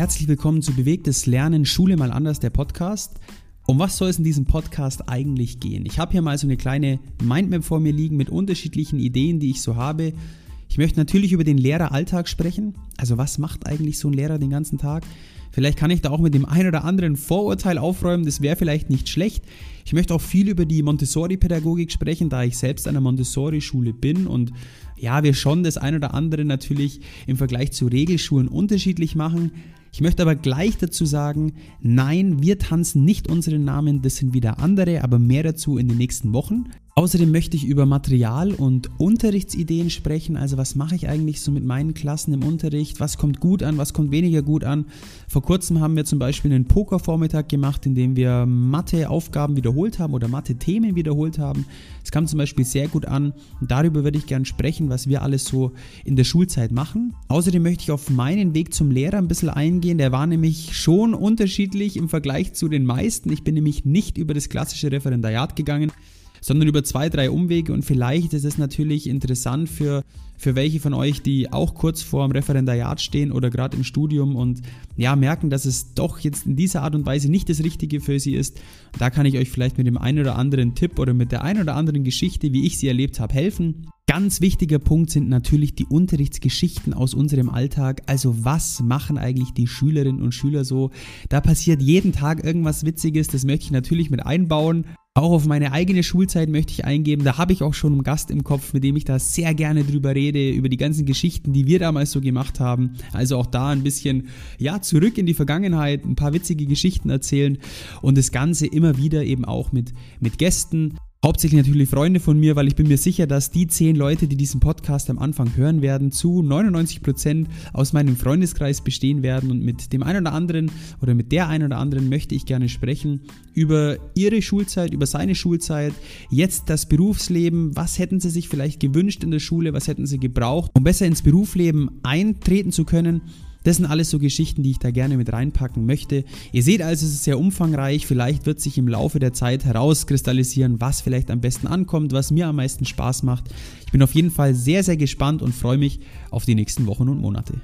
Herzlich willkommen zu Bewegtes Lernen, Schule mal anders, der Podcast. Um was soll es in diesem Podcast eigentlich gehen? Ich habe hier mal so eine kleine Mindmap vor mir liegen mit unterschiedlichen Ideen, die ich so habe. Ich möchte natürlich über den Lehreralltag sprechen. Also was macht eigentlich so ein Lehrer den ganzen Tag? Vielleicht kann ich da auch mit dem ein oder anderen Vorurteil aufräumen, das wäre vielleicht nicht schlecht. Ich möchte auch viel über die Montessori-Pädagogik sprechen, da ich selbst an der Montessori-Schule bin und ja, wir schon das ein oder andere natürlich im Vergleich zu Regelschulen unterschiedlich machen. Ich möchte aber gleich dazu sagen, nein, wir tanzen nicht unseren Namen, das sind wieder andere, aber mehr dazu in den nächsten Wochen. Außerdem möchte ich über Material und Unterrichtsideen sprechen. Also was mache ich eigentlich so mit meinen Klassen im Unterricht? Was kommt gut an? Was kommt weniger gut an? Vor kurzem haben wir zum Beispiel einen Pokervormittag gemacht, in dem wir Mathe-Aufgaben wiederholt haben oder Mathe-Themen wiederholt haben. Es kam zum Beispiel sehr gut an. Und darüber würde ich gerne sprechen, was wir alles so in der Schulzeit machen. Außerdem möchte ich auf meinen Weg zum Lehrer ein bisschen eingehen. Der war nämlich schon unterschiedlich im Vergleich zu den meisten. Ich bin nämlich nicht über das klassische Referendariat gegangen sondern über zwei, drei Umwege und vielleicht ist es natürlich interessant für, für welche von euch, die auch kurz vor dem Referendariat stehen oder gerade im Studium und ja, merken, dass es doch jetzt in dieser Art und Weise nicht das Richtige für sie ist. Da kann ich euch vielleicht mit dem einen oder anderen Tipp oder mit der einen oder anderen Geschichte, wie ich sie erlebt habe, helfen. Ganz wichtiger Punkt sind natürlich die Unterrichtsgeschichten aus unserem Alltag. Also was machen eigentlich die Schülerinnen und Schüler so? Da passiert jeden Tag irgendwas Witziges, das möchte ich natürlich mit einbauen. Auch auf meine eigene Schulzeit möchte ich eingeben. Da habe ich auch schon einen Gast im Kopf, mit dem ich da sehr gerne drüber rede, über die ganzen Geschichten, die wir damals so gemacht haben. Also auch da ein bisschen, ja, zurück in die Vergangenheit, ein paar witzige Geschichten erzählen und das Ganze immer wieder eben auch mit, mit Gästen. Hauptsächlich natürlich Freunde von mir, weil ich bin mir sicher, dass die zehn Leute, die diesen Podcast am Anfang hören werden, zu 99 Prozent aus meinem Freundeskreis bestehen werden. Und mit dem einen oder anderen oder mit der einen oder anderen möchte ich gerne sprechen über ihre Schulzeit, über seine Schulzeit, jetzt das Berufsleben, was hätten sie sich vielleicht gewünscht in der Schule, was hätten sie gebraucht, um besser ins Berufsleben eintreten zu können das sind alles so Geschichten, die ich da gerne mit reinpacken möchte. Ihr seht also, es ist sehr umfangreich. Vielleicht wird sich im Laufe der Zeit herauskristallisieren, was vielleicht am besten ankommt, was mir am meisten Spaß macht. Ich bin auf jeden Fall sehr, sehr gespannt und freue mich auf die nächsten Wochen und Monate.